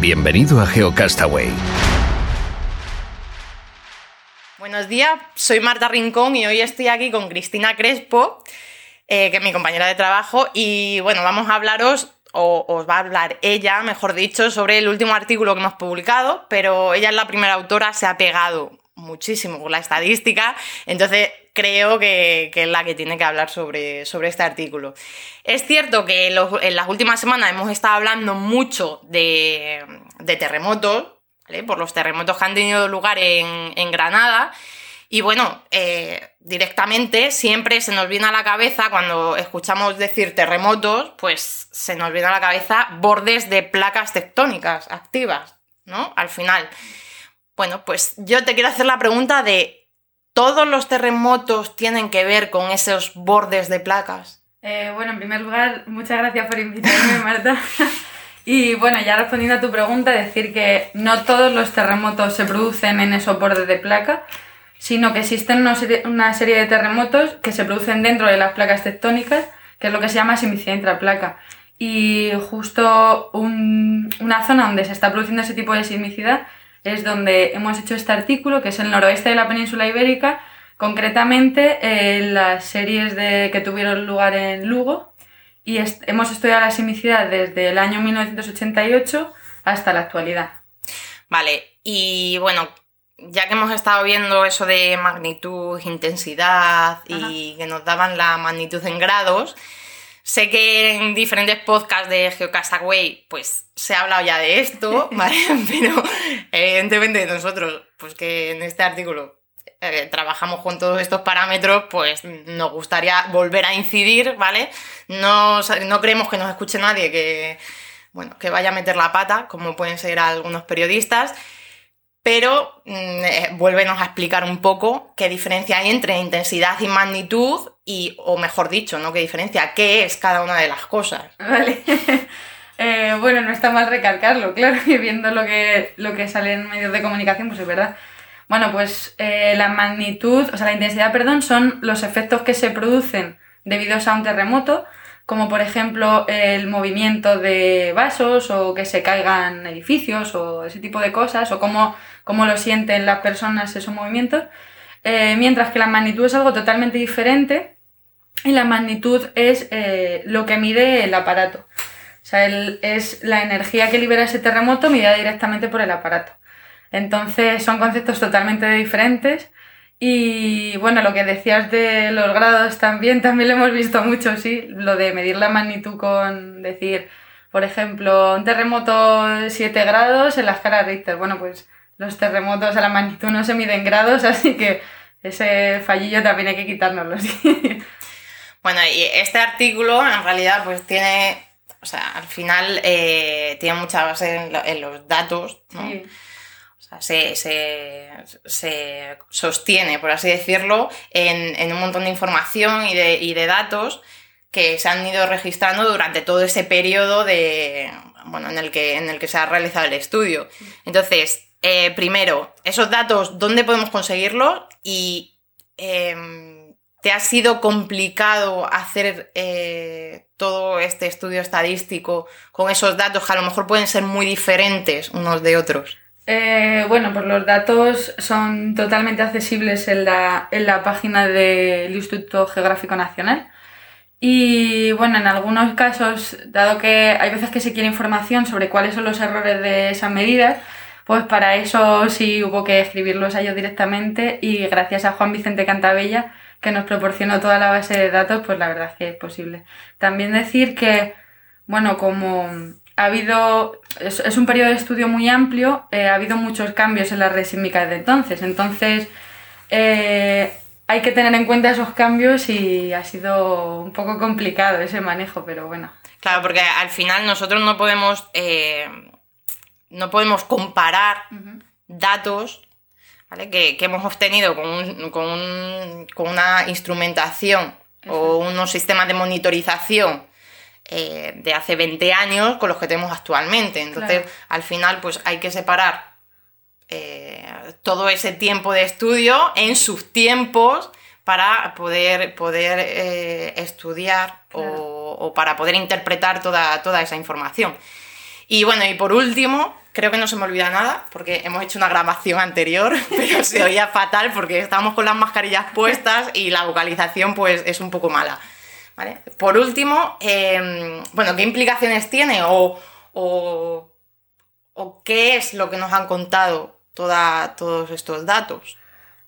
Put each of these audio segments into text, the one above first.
Bienvenido a GeoCastaway. Buenos días, soy Marta Rincón y hoy estoy aquí con Cristina Crespo, eh, que es mi compañera de trabajo, y bueno, vamos a hablaros, o os va a hablar ella, mejor dicho, sobre el último artículo que hemos publicado, pero ella es la primera autora, se ha pegado muchísimo con la estadística, entonces creo que, es la que tiene que hablar sobre, sobre este artículo. Es cierto que en las últimas semanas hemos estado hablando mucho de, terremotos, por los terremotos que han tenido lugar en, Granada. Y bueno, eh, directamente siempre se nos viene a la cabeza, cuando escuchamos decir terremotos, pues se nos viene a la cabeza bordes de placas tectónicas activas, ¿no? Al final. Bueno, pues yo te quiero hacer la pregunta de, ¿todos los terremotos tienen que ver con esos bordes de placas? Eh, bueno, en primer lugar, muchas gracias por invitarme, Marta. y bueno, ya respondiendo a tu pregunta, decir que no todos los terremotos se producen en esos bordes de placa, sino que existen una serie, de terremotos que se producen dentro de las placas tectónicas, que es lo que se llama sismicidad intraplaca. Y justo una zona donde se está produciendo ese tipo de sismicidad es donde hemos hecho este artículo, que es el noroeste de la península ibérica, concretamente en las series de, que tuvieron lugar en Lugo, y hemos estudiado la sismicidad desde el año 1988 hasta la actualidad. Vale, y bueno, ya que hemos estado viendo eso de magnitud, intensidad y que nos daban la magnitud en grados, Sé que en diferentes podcasts de Geocastaway pues se ha hablado ya de esto, ¿vale? Pero evidentemente nosotros, pues que en este artículo eh, trabajamos con todos estos parámetros, pues nos gustaría volver a incidir, ¿vale? No, no creemos que nos escuche nadie que, bueno, que vaya a meter la pata, como pueden ser algunos periodistas, pero mm, eh, vuélvenos a explicar un poco qué diferencia hay entre intensidad y magnitud y, o mejor dicho, ¿no? ¿Qué diferencia? ¿Qué es cada una de las cosas? Vale. Eh, bueno, no está mal recalcarlo, claro, y viendo lo que, lo que sale en medios de comunicación, pues es verdad. Bueno, pues eh, la magnitud, o sea, la intensidad, perdón, son los efectos que se producen debido a un terremoto, como por ejemplo el movimiento de vasos o que se caigan edificios o ese tipo de cosas, o cómo, cómo lo sienten las personas esos movimientos. Eh, mientras que la magnitud es algo totalmente diferente y la magnitud es eh, lo que mide el aparato. O sea, es la energía que libera ese terremoto medida directamente por el aparato. Entonces son conceptos totalmente diferentes. Y bueno, lo que decías de los grados también, también lo hemos visto mucho, sí, lo de medir la magnitud con decir, por ejemplo, un terremoto de 7 grados en la escala Richter. Bueno, pues los terremotos a la magnitud no se miden grados, así que ese fallillo también hay que quitárnoslo. Bueno, y este artículo en realidad pues tiene, o sea, al final eh, tiene mucha base en, los datos, ¿no? O sea, se, sostiene, por así decirlo, en, un montón de información y de, y de datos que se han ido registrando durante todo ese periodo de, bueno, en el que, en el que se ha realizado el estudio. Entonces, eh, primero, esos datos, ¿dónde podemos conseguirlos? Y em, ¿te ha sido complicado hacer eh, todo este estudio estadístico con esos datos que a lo mejor pueden ser muy diferentes unos de otros? Eh, bueno, pues los datos son totalmente accesibles en la, en la página del Instituto Geográfico Nacional. Y bueno, en algunos casos, dado que hay veces que se quiere información sobre cuáles son los errores de esas medidas, pues para eso sí hubo que escribirlos a ellos directamente y gracias a Juan Vicente Cantabella, que nos proporcionó toda la base de datos, pues la verdad es que es posible. También decir que, bueno, como ha habido, es, un periodo de estudio muy amplio, eh, ha habido muchos cambios en la red sísmica desde entonces. Entonces, eh, hay que tener en cuenta esos cambios y ha sido un poco complicado ese manejo, pero bueno. Claro, porque al final nosotros no podemos, eh, no podemos comparar datos que, hemos obtenido con, con, una instrumentación o unos sistemas de monitorización eh, de hace 20 años con los que tenemos actualmente. Entonces, al final, pues hay que separar eh, todo ese tiempo de estudio en sus tiempos para poder, poder eh, estudiar o, para poder interpretar toda, toda esa información. Y bueno, y por último, creo que no se me olvida nada, porque hemos hecho una grabación anterior, pero se oía fatal porque estábamos con las mascarillas puestas y la vocalización pues es un poco mala. Por último, em, bueno, ¿qué implicaciones tiene o, o, qué es lo que nos han contado toda, todos estos datos?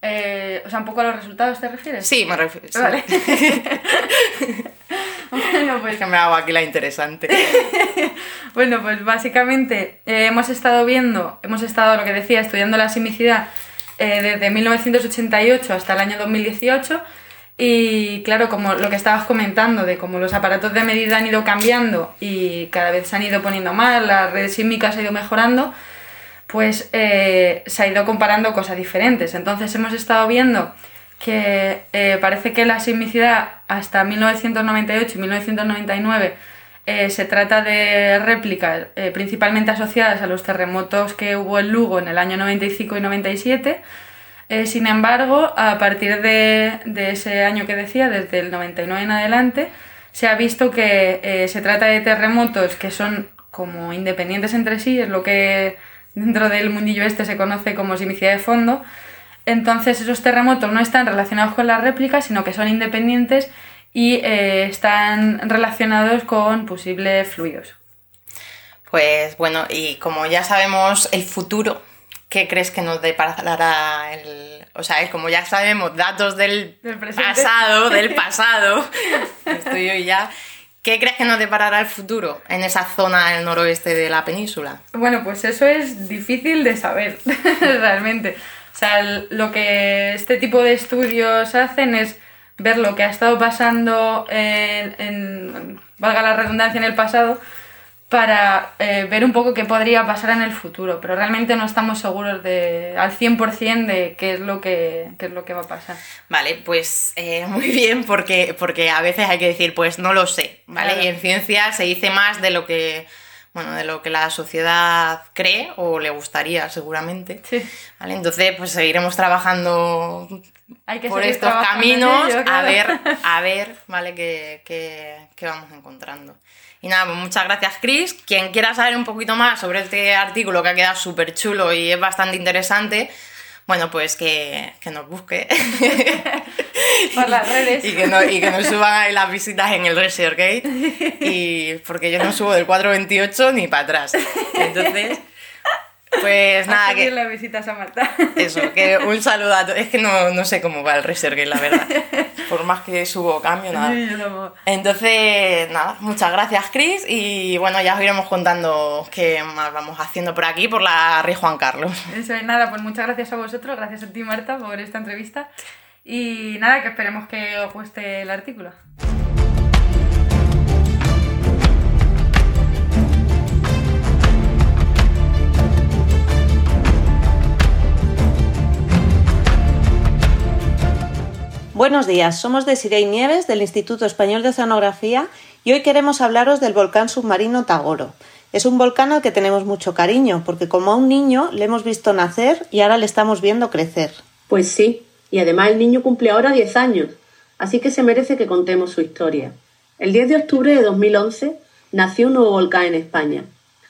Eh, o sea, un poco a los resultados te refieres? Sí, me refiero. Vale. bueno, pues... que me hago aquí la interesante. bueno, pues básicamente eh, hemos estado viendo, hemos estado, lo que decía, estudiando la simicidad eh, desde 1988 hasta el año 2018 y claro, como lo que estabas comentando, de cómo los aparatos de medida han ido cambiando y cada vez se han ido poniendo más, la red sísmica se ha ido mejorando, pues eh, se ha ido comparando cosas diferentes. Entonces hemos estado viendo que eh, parece que la sismicidad hasta 1998 y 1999 eh, se trata de réplicas principalmente asociadas a los terremotos que hubo en Lugo en el año 95 y 97 eh, sin embargo, a partir de, ese año que decía, desde el 99 en adelante, se ha visto que se trata de terremotos que son como independientes entre sí, es lo que dentro del mundillo este se conoce como simicidad de fondo. Entonces esos terremotos no están relacionados con las réplicas, sino que son independientes y eh, están relacionados con posibles fluidos. Pues bueno, y como ya sabemos el futuro ¿qué crees que nos deparará el... O sea, es como ya sabemos datos del, pasado, del pasado, estoy yo ya... ¿Qué crees que nos deparará el futuro en esa zona del noroeste de la península? Bueno, pues eso es difícil de saber, realmente. O sea, lo que este tipo de estudios hacen es ver lo que ha estado pasando en valga la redundancia, en el pasado, para eh, ver un poco qué podría pasar en el futuro, pero realmente no estamos seguros de, al 100% de qué es, lo que, es lo que va a pasar. Vale, pues eh, muy bien, porque, porque a veces hay que decir, pues no lo sé, ¿vale? Y en ciencia se dice más de lo que bueno, de lo que la sociedad cree o le gustaría seguramente. Sí. ¿Vale? Entonces, pues seguiremos trabajando por estos caminos a ver, a ver, ¿vale? Qué, qué vamos encontrando. Y nada, pues muchas gracias, Chris. Quien quiera saber un poquito más sobre este artículo que ha quedado súper chulo y es bastante interesante, bueno, pues que, nos busque. Por las redes. y, que no, y que nos suban ahí las visitas en el ResearchGate. Y porque yo no subo del 428 ni para atrás. Entonces, pues nada, que. la visita a Marta. Eso, que un saludo a todos. Es que no, sé cómo va el Reserve, la verdad. Por más que subo cambio, nada. Entonces, nada, muchas gracias, Chris. Y bueno, ya os iremos contando qué más vamos haciendo por aquí, por la Rey Juan Carlos. Eso es nada, pues muchas gracias a vosotros, gracias a ti, Marta, por esta entrevista. Y nada, que esperemos que os guste el artículo. Buenos días, somos de Sirey Nieves del Instituto Español de Oceanografía y hoy queremos hablaros del volcán submarino Tagoro. Es un volcán al que tenemos mucho cariño porque como a un niño le hemos visto nacer y ahora le estamos viendo crecer. Pues sí, y además el niño cumple ahora 10 años, así que se merece que contemos su historia. El 10 de octubre de 2011 nació un nuevo volcán en España.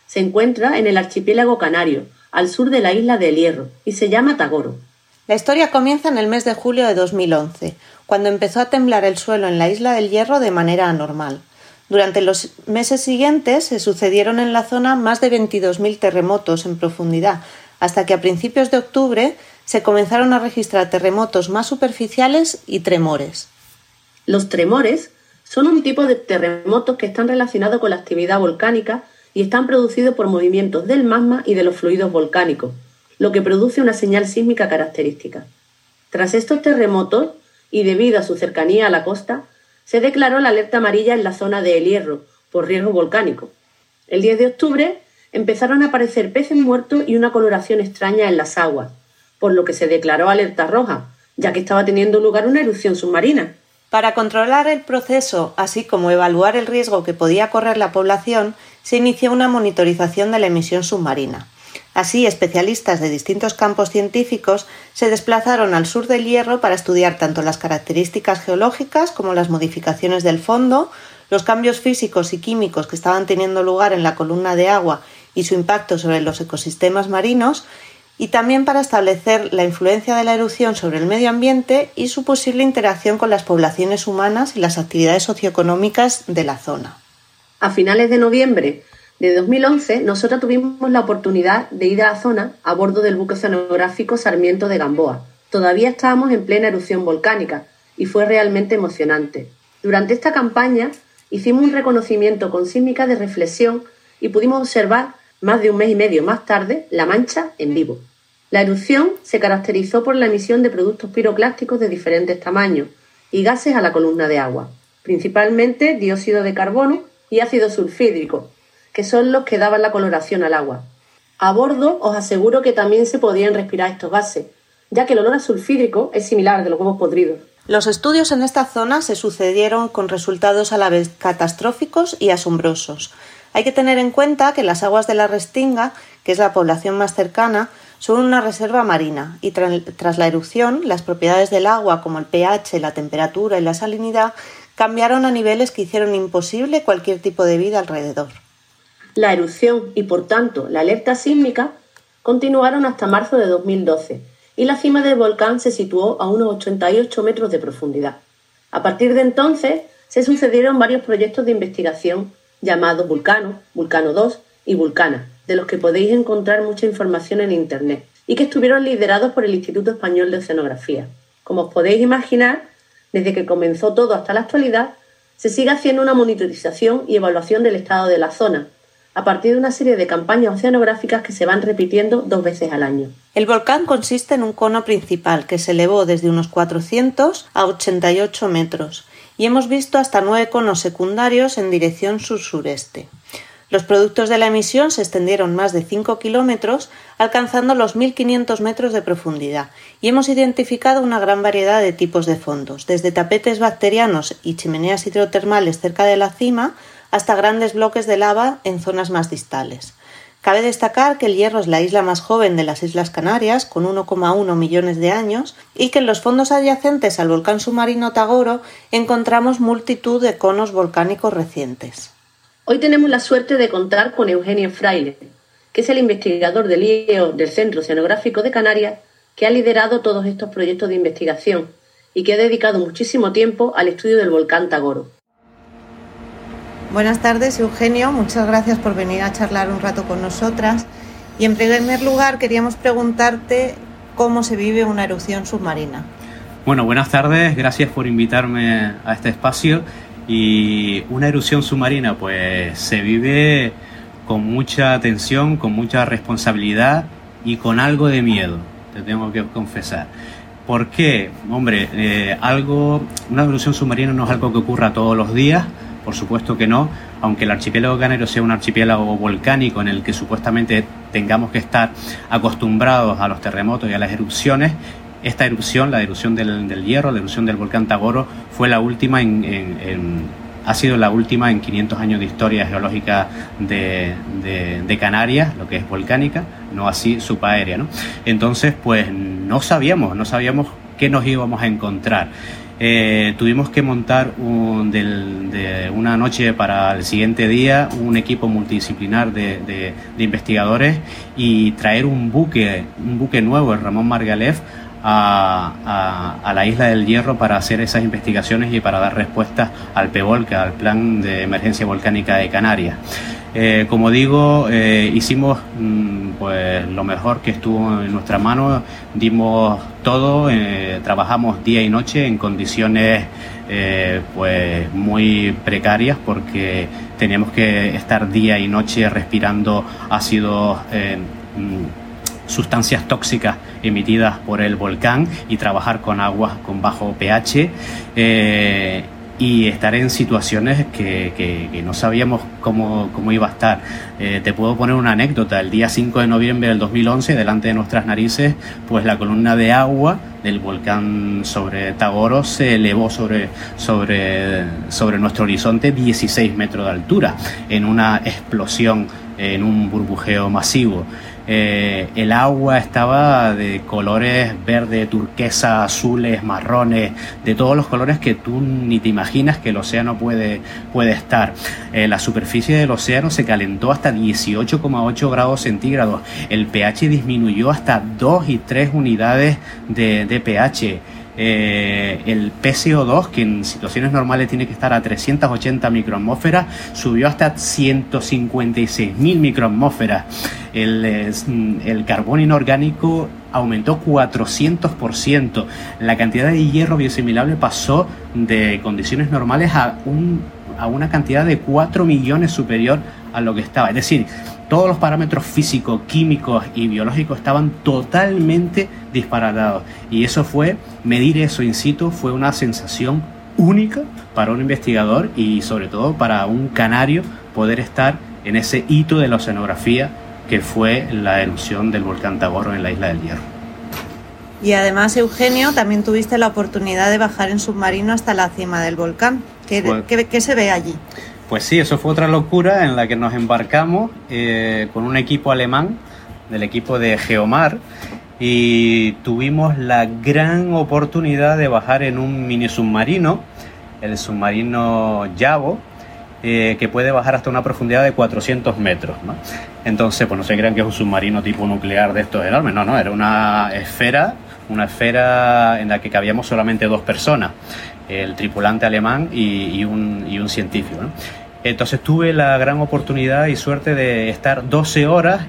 Se encuentra en el archipiélago canario, al sur de la isla del Hierro, y se llama Tagoro. La historia comienza en el mes de julio de 2011, cuando empezó a temblar el suelo en la isla del Hierro de manera anormal. Durante los meses siguientes se sucedieron en la zona más de 22.000 terremotos en profundidad, hasta que a principios de octubre se comenzaron a registrar terremotos más superficiales y tremores. Los tremores son un tipo de terremotos que están relacionados con la actividad volcánica y están producidos por movimientos del magma y de los fluidos volcánicos, lo que produce una señal sísmica característica. Tras estos terremotos, y debido a su cercanía a la costa, se declaró la alerta amarilla en la zona de El Hierro por riesgo volcánico. El 10 de octubre empezaron a aparecer peces muertos y una coloración extraña en las aguas, por lo que se declaró alerta roja, ya que estaba teniendo lugar una erupción submarina. Para controlar el proceso, así como evaluar el riesgo que podía correr la población, se inició una monitorización de la emisión submarina. Así, especialistas de distintos campos científicos se desplazaron al sur del Hierro para estudiar tanto las características geológicas como las modificaciones del fondo, los cambios físicos y químicos que estaban teniendo lugar en la columna de agua y su impacto sobre los ecosistemas marinos, y también para establecer la influencia de la erupción sobre el medio ambiente y su posible interacción con las poblaciones humanas y las actividades socioeconómicas de la zona. A finales de noviembre de 2011, nosotros tuvimos la oportunidad de ir a la zona a bordo del buque oceanográfico Sarmiento de Gamboa. Todavía estábamos en plena erupción volcánica y fue realmente emocionante. Durante esta campaña hicimos un reconocimiento con sísmica de reflexión y pudimos observar más de un mes y medio más tarde la mancha en vivo. La erupción se caracterizó por la emisión de productos piroclásticos de diferentes tamaños y gases a la columna de agua, principalmente dióxido de carbono y ácido sulfídrico, que son los que daban la coloración al agua. A bordo os aseguro que también se podían respirar estos gases, ya que el olor a sulfídrico es similar al de los huevos podridos. Los estudios en esta zona se sucedieron con resultados a la vez catastróficos y asombrosos. Hay que tener en cuenta que las aguas de la Restinga, que es la población más cercana, son una reserva marina y tras la erupción las propiedades del agua como el pH, la temperatura y la salinidad cambiaron a niveles que hicieron imposible cualquier tipo de vida alrededor. La erupción y por tanto la alerta sísmica continuaron hasta marzo de 2012 y la cima del volcán se situó a unos 88 metros de profundidad. A partir de entonces se sucedieron varios proyectos de investigación llamados Vulcano, Vulcano 2 y Vulcana, de los que podéis encontrar mucha información en Internet, y que estuvieron liderados por el Instituto Español de Oceanografía. Como os podéis imaginar, desde que comenzó todo hasta la actualidad, se sigue haciendo una monitorización y evaluación del estado de la zona, a partir de una serie de campañas oceanográficas que se van repitiendo dos veces al año. El volcán consiste en un cono principal que se elevó desde unos 400 a 88 metros y hemos visto hasta nueve conos secundarios en dirección sur-sureste. Los productos de la emisión se extendieron más de 5 kilómetros, alcanzando los 1.500 metros de profundidad, y hemos identificado una gran variedad de tipos de fondos, desde tapetes bacterianos y chimeneas hidrotermales cerca de la cima hasta grandes bloques de lava en zonas más distales. Cabe destacar que el Hierro es la isla más joven de las Islas Canarias, con 1,1 millones de años, y que en los fondos adyacentes al volcán submarino Tagoro encontramos multitud de conos volcánicos recientes. Hoy tenemos la suerte de contar con Eugenio Fraile, que es el investigador del IEO del Centro Oceanográfico de Canarias, que ha liderado todos estos proyectos de investigación y que ha dedicado muchísimo tiempo al estudio del volcán Tagoro. Buenas tardes, Eugenio. Muchas gracias por venir a charlar un rato con nosotras. Y en primer lugar, queríamos preguntarte cómo se vive una erupción submarina. Bueno, buenas tardes. Gracias por invitarme a este espacio. Y una erupción submarina, pues se vive con mucha atención, con mucha responsabilidad y con algo de miedo, te tengo que confesar. ¿Por qué? Hombre, eh, algo, una erupción submarina no es algo que ocurra todos los días, por supuesto que no, aunque el archipiélago canario sea un archipiélago volcánico en el que supuestamente tengamos que estar acostumbrados a los terremotos y a las erupciones, esta erupción, la erupción del, hierro, la erupción del volcán Tagoro, fue la última en, ha sido la última en 500 años de historia geológica de, de, Canarias, lo que es volcánica, no así subaérea. ¿no? Entonces, pues no sabíamos, no sabíamos qué nos íbamos a encontrar. Eh, tuvimos que montar de una noche para el siguiente día un equipo multidisciplinar de, investigadores y traer un buque, un buque nuevo, el Ramón Margalef, a, la isla del Hierro para hacer esas investigaciones y para dar respuestas al PEVOLCA, al Plan de Emergencia Volcánica de Canarias. Eh, como digo, eh, hicimos mm, pues lo mejor que estuvo en nuestra mano, dimos todo, eh, trabajamos día y noche en condiciones pues muy precarias porque teníamos que estar día y noche respirando ácidos mm, sustancias tóxicas emitidas por el volcán y trabajar con aguas con bajo pH. Eh, y estar en situaciones que, no sabíamos cómo, iba a estar. Eh, te puedo poner una anécdota. El día 5 de noviembre del 2011, delante de nuestras narices, pues la columna de agua del volcán sobre Tagoro se elevó sobre, sobre, sobre nuestro horizonte 16 metros de altura en una explosión, en un burbujeo masivo. Eh, el agua estaba de colores verde, turquesa, azules, marrones, de todos los colores que tú ni te imaginas que el océano puede, puede estar. Eh, la superficie del océano se calentó hasta 18,8 grados centígrados. El pH disminuyó hasta 2 y 3 unidades de, de pH. Eh, el PCO2, que en situaciones normales tiene que estar a 380 microatmósferas, subió hasta 156.000 microatmósferas. El, el carbón inorgánico aumentó 400%. La cantidad de hierro biosimilable pasó de condiciones normales a, un, a una cantidad de 4 millones superior a lo que estaba. Es decir, todos los parámetros físicos, químicos y biológicos estaban totalmente disparatados. Y eso fue, medir eso in situ fue una sensación única para un investigador y sobre todo para un canario poder estar en ese hito de la oceanografía que fue la erupción del volcán Tagoro en la isla del Hierro. Y además, Eugenio, también tuviste la oportunidad de bajar en submarino hasta la cima del volcán. ¿Qué, se ve allí? Pues sí, eso fue otra locura en la que nos embarcamos eh, con un equipo alemán, del equipo de Geomar, y tuvimos la gran oportunidad de bajar en un mini submarino, el submarino Yavo, eh, que puede bajar hasta una profundidad de 400 metros. Entonces, pues no se crean que es un submarino tipo nuclear de estos enormes, no, no, era una esfera, una esfera en la que cabíamos solamente dos personas, el tripulante alemán y, y un científico. Entonces tuve la gran oportunidad y suerte de estar 12 horas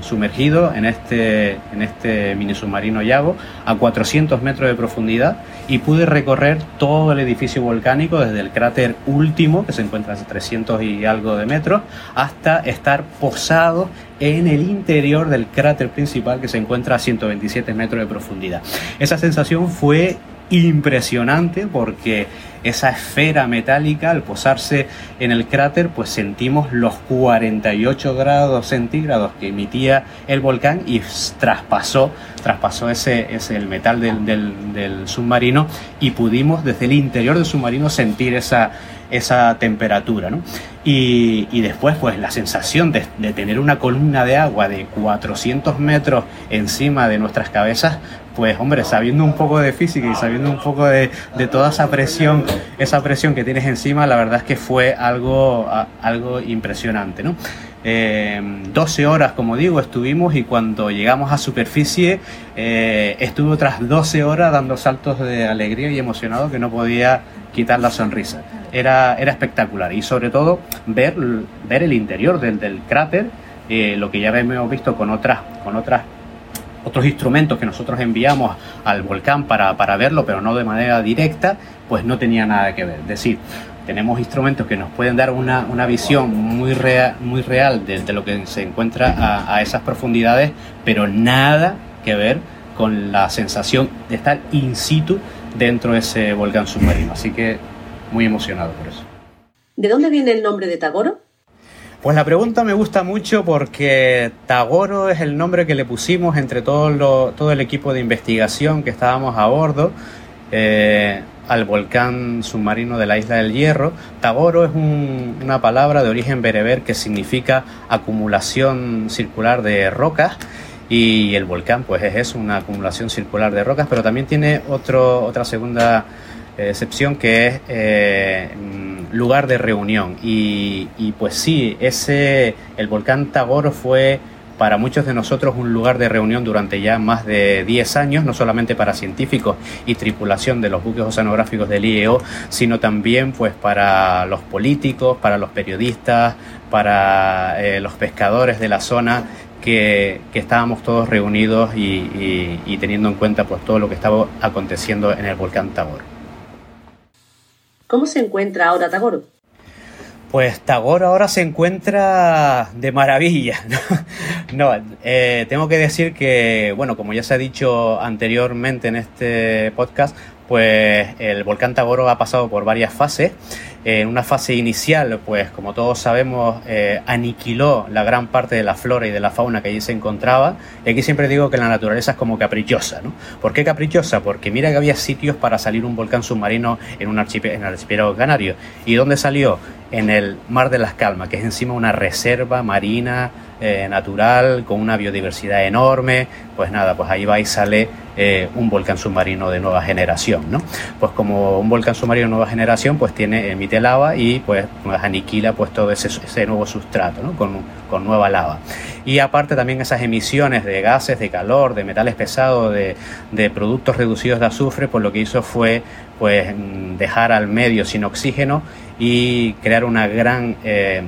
sumergido en este, en este mini submarino Yago a 400 metros de profundidad y pude recorrer todo el edificio volcánico desde el cráter último, que se encuentra a 300 y algo de metros, hasta estar posado en el interior del cráter principal que se encuentra a 127 metros de profundidad. Esa sensación fue impresionante porque esa esfera metálica al posarse en el cráter pues sentimos los 48 grados centígrados que emitía el volcán y traspasó traspasó ese, ese el metal del, del, submarino y pudimos desde el interior del submarino sentir esa, esa temperatura ¿no? y, y, después pues la sensación de, de tener una columna de agua de 400 metros encima de nuestras cabezas pues hombre, sabiendo un poco de física y sabiendo un poco de, toda esa presión, esa presión que tienes encima, la verdad es que fue algo, algo impresionante, ¿no? 12 eh, horas, como digo, estuvimos y cuando llegamos a superficie eh, estuve otras 12 horas dando saltos de alegría y emocionado que no podía quitar la sonrisa. Era, era espectacular y sobre todo ver, ver el interior del, del cráter, eh, lo que ya hemos visto con otras, con otras otros instrumentos que nosotros enviamos al volcán para, para verlo, pero no de manera directa, pues no tenía nada que ver. Es decir, tenemos instrumentos que nos pueden dar una, una visión muy, real, muy real de, lo que se encuentra a, a, esas profundidades, pero nada que ver con la sensación de estar in situ dentro de ese volcán submarino. Así que muy emocionado por eso. ¿De dónde viene el nombre de Tagoro? Pues la pregunta me gusta mucho porque Tagoro es el nombre que le pusimos entre todo, todo el equipo de investigación que estábamos a bordo eh, al volcán submarino de la isla del Hierro. Tagoro es una palabra de origen bereber que significa acumulación circular de rocas y el volcán pues es eso, una acumulación circular de rocas, pero también tiene otro, otra segunda eh, excepción que es eh, lugar de reunión. Y, pues sí, ese, el volcán Tagoro fue para muchos de nosotros un lugar de reunión durante ya más de 10 años, no solamente para científicos y tripulación de los buques oceanográficos del IEO, sino también pues para los políticos, para los periodistas, para eh, los pescadores de la zona que, estábamos todos reunidos y, y, teniendo en cuenta pues todo lo que estaba aconteciendo en el volcán Tagoro. ¿Cómo se encuentra ahora Tagoro? Pues Tagore ahora se encuentra de maravilla. No, eh, tengo que decir que, bueno, como ya se ha dicho anteriormente en este podcast, pues el volcán Tagoro ha pasado por varias fases. En una fase inicial, pues como todos sabemos, eh, aniquiló la gran parte de la flora y de la fauna que allí se encontraba. Y aquí siempre digo que la naturaleza es como caprichosa, ¿no? ¿Por qué caprichosa? Porque mira que había sitios para salir un volcán submarino en, un archipiélago, canario. ¿Y dónde salió? En el Mar de las Calmas, que es encima una reserva marina eh, natural, con una biodiversidad enorme, pues nada, pues ahí va y sale eh, un volcán submarino de nueva generación, ¿no? Pues como un volcán submarino de nueva generación, pues tiene, emite lava y pues, aniquila pues todo ese, nuevo sustrato. Con, con, nueva lava. Y aparte también esas emisiones de gases, de calor, de metales pesados, de, de productos reducidos de azufre, pues lo que hizo fue pues dejar al medio sin oxígeno y crear una gran eh,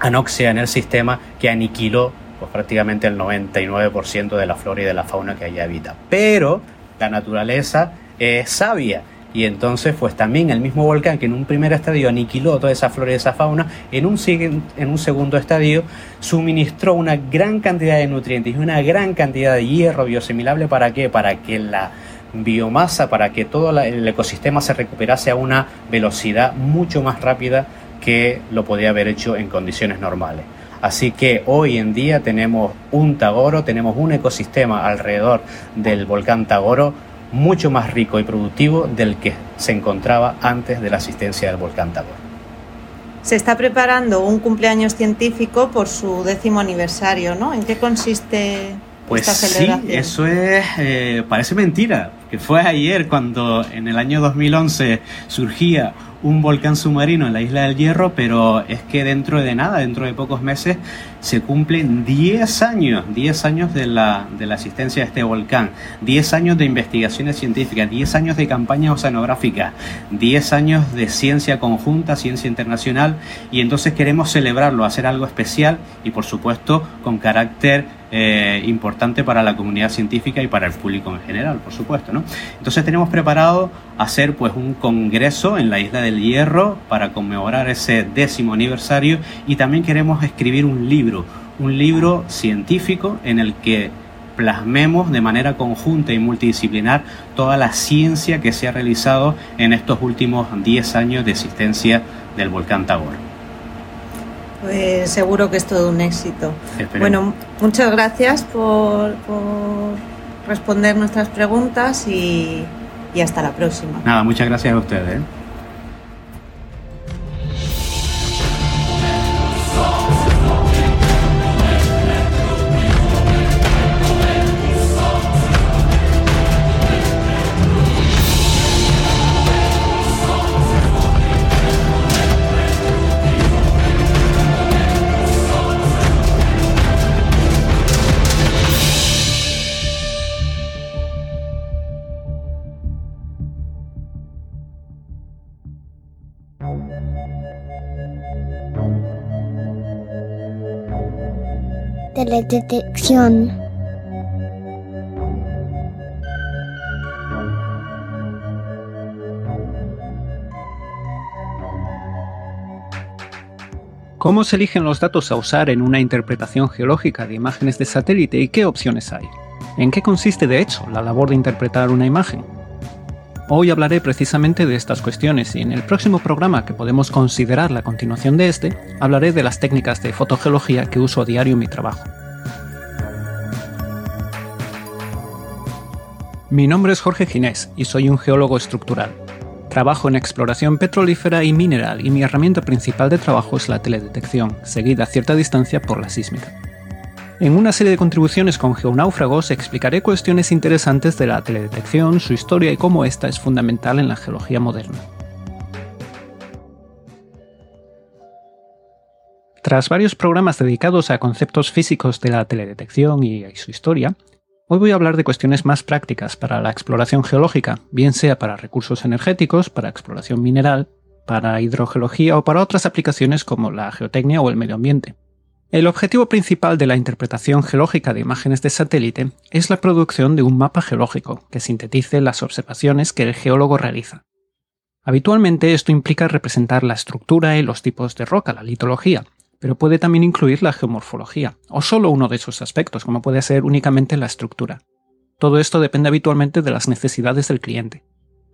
anoxia en el sistema que aniquiló pues, prácticamente el 99% de la flora y de la fauna que allí habita. Pero la naturaleza es sabia y entonces pues también el mismo volcán que en un primer estadio aniquiló toda esa flora y esa fauna, en un, en un segundo estadio suministró una gran cantidad de nutrientes y una gran cantidad de hierro biosimilable para qué? Para que la biomasa, para que todo el ecosistema se recuperase a una velocidad mucho más rápida que lo podía haber hecho en condiciones normales. Así que hoy en día tenemos un Tagoro, tenemos un ecosistema alrededor del volcán Tagoro mucho más rico y productivo del que se encontraba antes de la asistencia del volcán Tagoro. Se está preparando un cumpleaños científico por su décimo aniversario, ¿no? ¿En qué consiste pues esta celebración? Sí, eso es, eh, parece mentira, que fue ayer cuando en el año 2011 surgía un volcán submarino en la isla del Hierro, pero es que dentro de nada, dentro de pocos meses, se cumplen 10 años, 10 años de la, de la existencia de este volcán, 10 años de investigaciones científicas, 10 años de campaña oceanográfica, 10 años de ciencia conjunta, ciencia internacional, y entonces queremos celebrarlo, hacer algo especial y por supuesto con carácter eh, importante para la comunidad científica y para el público en general, por supuesto. ¿no? Entonces tenemos preparado hacer pues un congreso en la isla del Hierro para conmemorar ese décimo aniversario y también queremos escribir un libro, un libro científico en el que plasmemos de manera conjunta y multidisciplinar toda la ciencia que se ha realizado en estos últimos 10 años de existencia del volcán Tabor. Pues seguro que es todo un éxito. Bueno, muchas gracias por, responder nuestras preguntas y, y, hasta la próxima. Nada, muchas gracias a ustedes. ¿eh? Teledetección. ¿Cómo se eligen los datos a usar en una interpretación geológica de imágenes de satélite y qué opciones hay? ¿En qué consiste de hecho la labor de interpretar una imagen? Hoy hablaré precisamente de estas cuestiones y en el próximo programa que podemos considerar la continuación de este, hablaré de las técnicas de fotogeología que uso a diario en mi trabajo. Mi nombre es Jorge Ginés y soy un geólogo estructural. Trabajo en exploración petrolífera y mineral y mi herramienta principal de trabajo es la teledetección, seguida a cierta distancia por la sísmica. En una serie de contribuciones con geonáufragos explicaré cuestiones interesantes de la teledetección, su historia y cómo esta es fundamental en la geología moderna. Tras varios programas dedicados a conceptos físicos de la teledetección y su historia, hoy voy a hablar de cuestiones más prácticas para la exploración geológica, bien sea para recursos energéticos, para exploración mineral, para hidrogeología o para otras aplicaciones como la geotecnia o el medio ambiente. El objetivo principal de la interpretación geológica de imágenes de satélite es la producción de un mapa geológico que sintetice las observaciones que el geólogo realiza. Habitualmente esto implica representar la estructura y los tipos de roca, la litología, pero puede también incluir la geomorfología, o solo uno de esos aspectos, como puede ser únicamente la estructura. Todo esto depende habitualmente de las necesidades del cliente.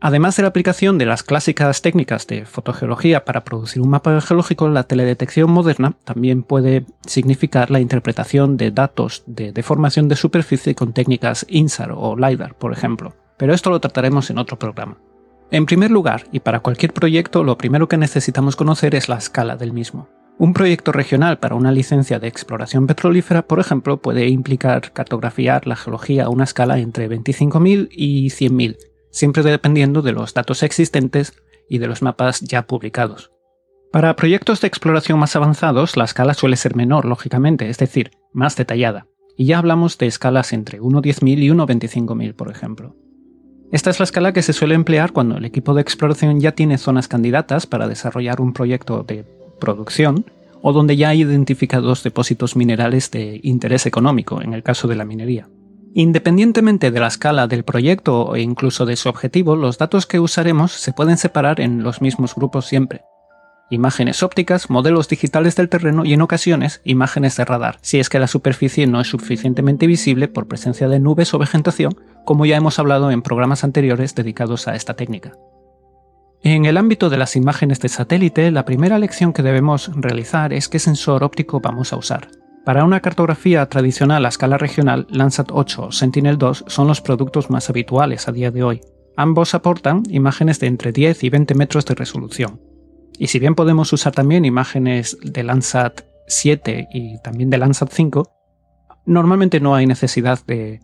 Además de la aplicación de las clásicas técnicas de fotogeología para producir un mapa geológico, la teledetección moderna también puede significar la interpretación de datos de deformación de superficie con técnicas INSAR o LiDAR, por ejemplo. Pero esto lo trataremos en otro programa. En primer lugar, y para cualquier proyecto, lo primero que necesitamos conocer es la escala del mismo. Un proyecto regional para una licencia de exploración petrolífera, por ejemplo, puede implicar cartografiar la geología a una escala entre 25.000 y 100.000, siempre dependiendo de los datos existentes y de los mapas ya publicados. Para proyectos de exploración más avanzados, la escala suele ser menor, lógicamente, es decir, más detallada, y ya hablamos de escalas entre 1.10.000 y 1.25.000, por ejemplo. Esta es la escala que se suele emplear cuando el equipo de exploración ya tiene zonas candidatas para desarrollar un proyecto de producción o donde ya hay identificados depósitos minerales de interés económico, en el caso de la minería. Independientemente de la escala del proyecto e incluso de su objetivo, los datos que usaremos se pueden separar en los mismos grupos siempre. Imágenes ópticas, modelos digitales del terreno y en ocasiones imágenes de radar, si es que la superficie no es suficientemente visible por presencia de nubes o vegetación, como ya hemos hablado en programas anteriores dedicados a esta técnica. En el ámbito de las imágenes de satélite, la primera lección que debemos realizar es qué sensor óptico vamos a usar. Para una cartografía tradicional a escala regional, Landsat 8 o Sentinel-2 son los productos más habituales a día de hoy. Ambos aportan imágenes de entre 10 y 20 metros de resolución. Y si bien podemos usar también imágenes de Landsat 7 y también de Landsat 5, normalmente no hay necesidad de,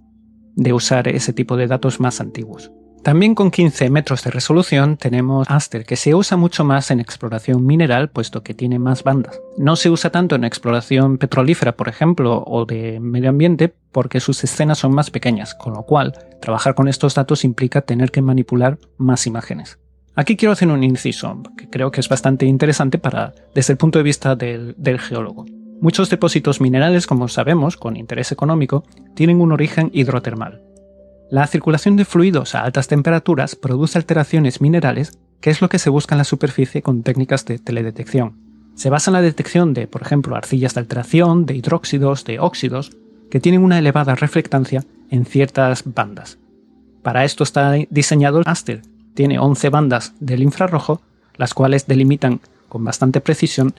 de usar ese tipo de datos más antiguos. También con 15 metros de resolución tenemos Aster, que se usa mucho más en exploración mineral, puesto que tiene más bandas. No se usa tanto en exploración petrolífera, por ejemplo, o de medio ambiente, porque sus escenas son más pequeñas, con lo cual trabajar con estos datos implica tener que manipular más imágenes. Aquí quiero hacer un inciso, que creo que es bastante interesante para, desde el punto de vista del, del geólogo. Muchos depósitos minerales, como sabemos, con interés económico, tienen un origen hidrotermal. La circulación de fluidos a altas temperaturas produce alteraciones minerales, que es lo que se busca en la superficie con técnicas de teledetección. Se basa en la detección de, por ejemplo, arcillas de alteración, de hidróxidos, de óxidos, que tienen una elevada reflectancia en ciertas bandas. Para esto está diseñado el Aster. Tiene 11 bandas del infrarrojo, las cuales delimitan con bastante precisión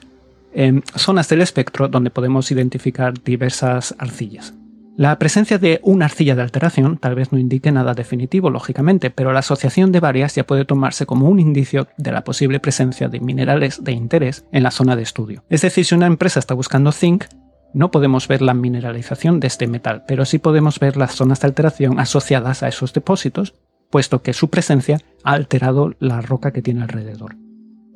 en zonas del espectro donde podemos identificar diversas arcillas. La presencia de una arcilla de alteración tal vez no indique nada definitivo, lógicamente, pero la asociación de varias ya puede tomarse como un indicio de la posible presencia de minerales de interés en la zona de estudio. Es decir, si una empresa está buscando zinc, no podemos ver la mineralización de este metal, pero sí podemos ver las zonas de alteración asociadas a esos depósitos, puesto que su presencia ha alterado la roca que tiene alrededor.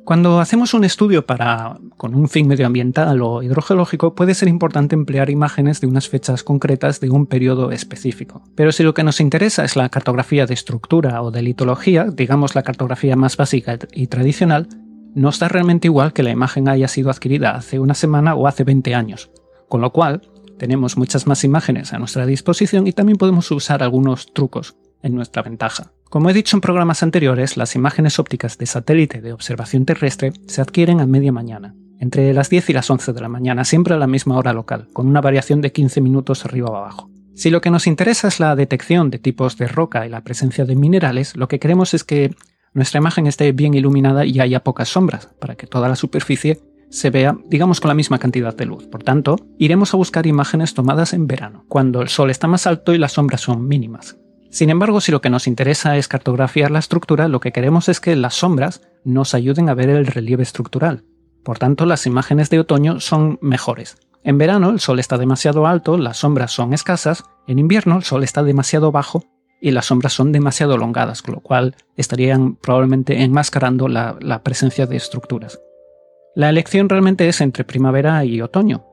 Cuando hacemos un estudio para, con un fin medioambiental o hidrogeológico, puede ser importante emplear imágenes de unas fechas concretas de un periodo específico. Pero si lo que nos interesa es la cartografía de estructura o de litología, digamos la cartografía más básica y tradicional, no está realmente igual que la imagen haya sido adquirida hace una semana o hace 20 años. Con lo cual, tenemos muchas más imágenes a nuestra disposición y también podemos usar algunos trucos en nuestra ventaja. Como he dicho en programas anteriores, las imágenes ópticas de satélite de observación terrestre se adquieren a media mañana, entre las 10 y las 11 de la mañana, siempre a la misma hora local, con una variación de 15 minutos arriba o abajo. Si lo que nos interesa es la detección de tipos de roca y la presencia de minerales, lo que queremos es que nuestra imagen esté bien iluminada y haya pocas sombras, para que toda la superficie se vea, digamos, con la misma cantidad de luz. Por tanto, iremos a buscar imágenes tomadas en verano, cuando el sol está más alto y las sombras son mínimas. Sin embargo, si lo que nos interesa es cartografiar la estructura, lo que queremos es que las sombras nos ayuden a ver el relieve estructural. Por tanto, las imágenes de otoño son mejores. En verano el sol está demasiado alto, las sombras son escasas, en invierno el sol está demasiado bajo y las sombras son demasiado elongadas, con lo cual estarían probablemente enmascarando la, la presencia de estructuras. La elección realmente es entre primavera y otoño.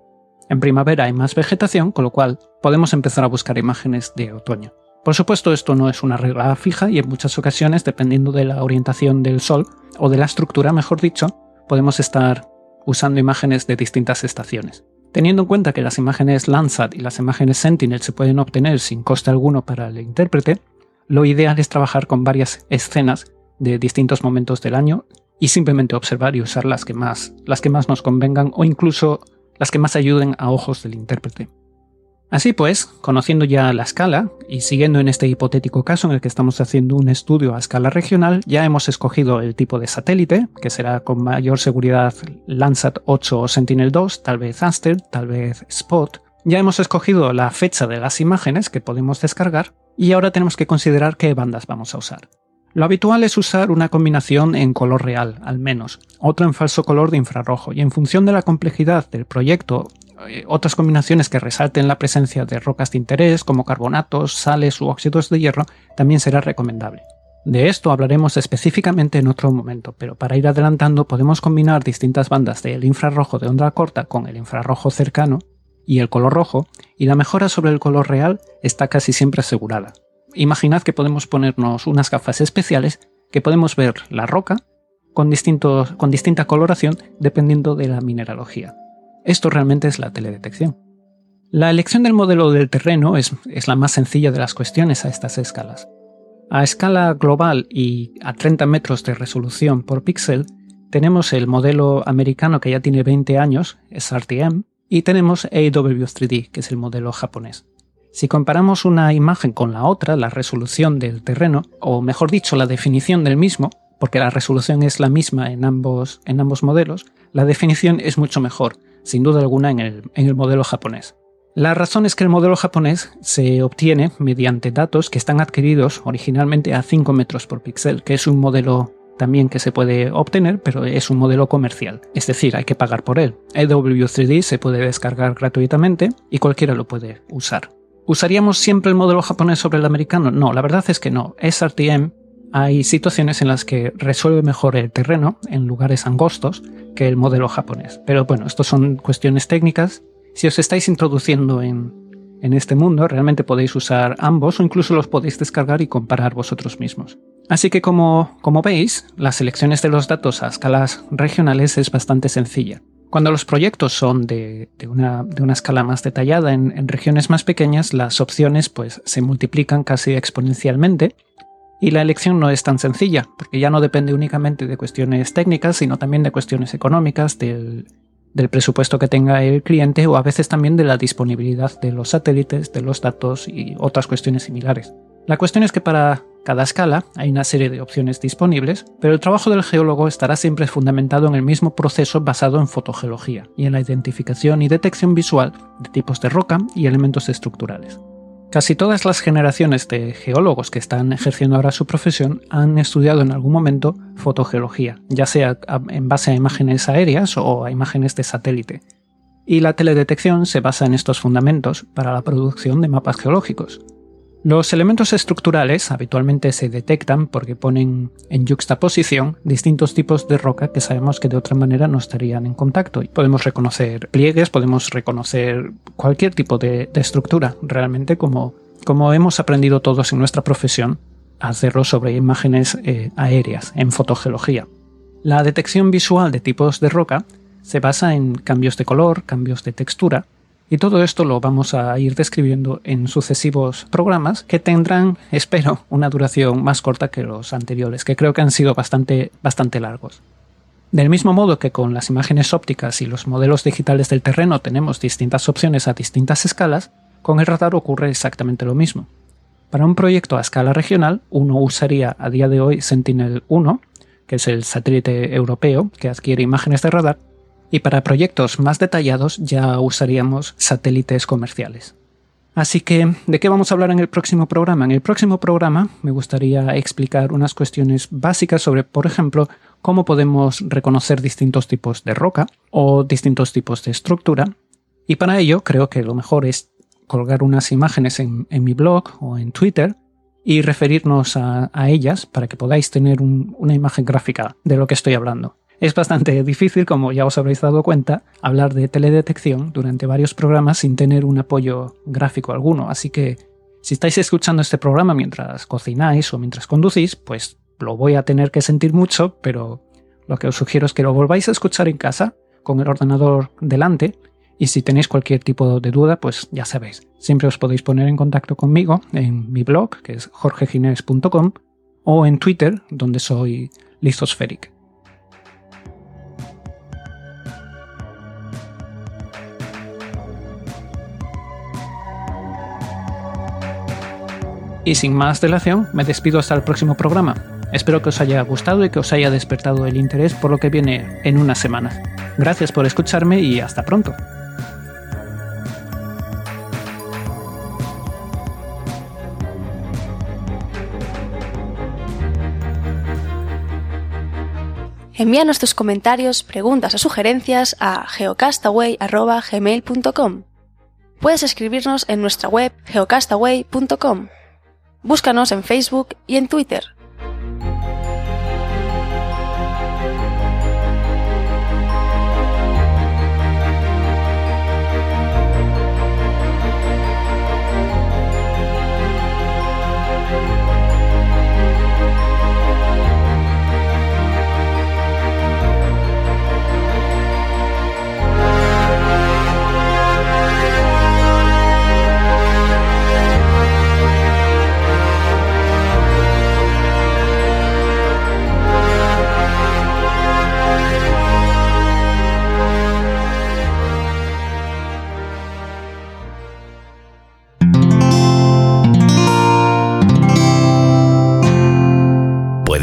En primavera hay más vegetación, con lo cual podemos empezar a buscar imágenes de otoño. Por supuesto, esto no es una regla fija y en muchas ocasiones, dependiendo de la orientación del Sol, o de la estructura, mejor dicho, podemos estar usando imágenes de distintas estaciones. Teniendo en cuenta que las imágenes Landsat y las imágenes Sentinel se pueden obtener sin coste alguno para el intérprete, lo ideal es trabajar con varias escenas de distintos momentos del año y simplemente observar y usar las que más, las que más nos convengan o incluso las que más ayuden a ojos del intérprete. Así pues, conociendo ya la escala y siguiendo en este hipotético caso en el que estamos haciendo un estudio a escala regional, ya hemos escogido el tipo de satélite, que será con mayor seguridad Landsat 8 o Sentinel-2, tal vez Aster, tal vez Spot. Ya hemos escogido la fecha de las imágenes que podemos descargar y ahora tenemos que considerar qué bandas vamos a usar. Lo habitual es usar una combinación en color real, al menos, otra en falso color de infrarrojo, y en función de la complejidad del proyecto, eh, otras combinaciones que resalten la presencia de rocas de interés como carbonatos, sales u óxidos de hierro también será recomendable. De esto hablaremos específicamente en otro momento, pero para ir adelantando podemos combinar distintas bandas del infrarrojo de onda corta con el infrarrojo cercano y el color rojo, y la mejora sobre el color real está casi siempre asegurada. Imaginad que podemos ponernos unas gafas especiales que podemos ver la roca con, con distinta coloración dependiendo de la mineralogía. Esto realmente es la teledetección. La elección del modelo del terreno es, la más sencilla de las cuestiones a estas escalas. A escala global y a 30 metros de resolución por píxel, tenemos el modelo americano que ya tiene 20 años, SRTM, y tenemos AW3D, que es el modelo japonés. Si comparamos una imagen con la otra, la resolución del terreno, o mejor dicho, la definición del mismo, porque la resolución es la misma en ambos, en ambos modelos, la definición es mucho mejor, sin duda alguna, en el, en el modelo japonés. La razón es que el modelo japonés se obtiene mediante datos que están adquiridos originalmente a 5 metros por píxel, que es un modelo también que se puede obtener, pero es un modelo comercial, es decir, hay que pagar por él. EW3D se puede descargar gratuitamente y cualquiera lo puede usar. ¿Usaríamos siempre el modelo japonés sobre el americano? No, la verdad es que no. SRTM hay situaciones en las que resuelve mejor el terreno en lugares angostos que el modelo japonés. Pero bueno, estas son cuestiones técnicas. Si os estáis introduciendo en, en este mundo, realmente podéis usar ambos o incluso los podéis descargar y comparar vosotros mismos. Así que como, como veis, las selecciones de los datos a escalas regionales es bastante sencilla. Cuando los proyectos son de, una, escala más detallada en, regiones más pequeñas, las opciones pues, se multiplican casi exponencialmente y la elección no es tan sencilla, porque ya no depende únicamente de cuestiones técnicas, sino también de cuestiones económicas, del, presupuesto que tenga el cliente o a veces también de la disponibilidad de los satélites, de los datos y otras cuestiones similares. La cuestión es que para cada escala hay una serie de opciones disponibles, pero el trabajo del geólogo estará siempre fundamentado en el mismo proceso basado en fotogeología y en la identificación y detección visual de tipos de roca y elementos estructurales. Casi todas las generaciones de geólogos que están ejerciendo ahora su profesión han estudiado en algún momento fotogeología, ya sea en base a imágenes aéreas o a imágenes de satélite. Y la teledetección se basa en estos fundamentos para la producción de mapas geológicos, los elementos estructurales habitualmente se detectan porque ponen en juxtaposición distintos tipos de roca que sabemos que de otra manera no estarían en contacto. Y podemos reconocer pliegues, podemos reconocer cualquier tipo de, estructura, realmente como, hemos aprendido todos en nuestra profesión a hacerlo sobre imágenes eh, aéreas, en fotogeología. La detección visual de tipos de roca se basa en cambios de color, cambios de textura, y todo esto lo vamos a ir describiendo en sucesivos programas que tendrán, espero, una duración más corta que los anteriores, que creo que han sido bastante, bastante largos. Del mismo modo que con las imágenes ópticas y los modelos digitales del terreno tenemos distintas opciones a distintas escalas, con el radar ocurre exactamente lo mismo. Para un proyecto a escala regional, uno usaría a día de hoy Sentinel-1, que es el satélite europeo que adquiere imágenes de radar, y para proyectos más detallados ya usaríamos satélites comerciales. Así que, ¿de qué vamos a hablar en el próximo programa? En el próximo programa me gustaría explicar unas cuestiones básicas sobre, por ejemplo, cómo podemos reconocer distintos tipos de roca o distintos tipos de estructura. Y para ello creo que lo mejor es colgar unas imágenes en, mi blog o en Twitter y referirnos a, ellas para que podáis tener una imagen gráfica de lo que estoy hablando. Es bastante difícil, como ya os habréis dado cuenta, hablar de teledetección durante varios programas sin tener un apoyo gráfico alguno, así que si estáis escuchando este programa mientras cocináis o mientras conducís, pues lo voy a tener que sentir mucho, pero lo que os sugiero es que lo volváis a escuchar en casa con el ordenador delante y si tenéis cualquier tipo de duda, pues ya sabéis, siempre os podéis poner en contacto conmigo en mi blog, que es jorgegines.com o en Twitter, donde soy Lithospheric. Y sin más dilación, me despido hasta el próximo programa. Espero que os haya gustado y que os haya despertado el interés por lo que viene en unas semanas. Gracias por escucharme y hasta pronto. Envíanos tus comentarios, preguntas o sugerencias a geocastaway.gmail.com. Puedes escribirnos en nuestra web geocastaway.com. Búscanos en Facebook y en Twitter.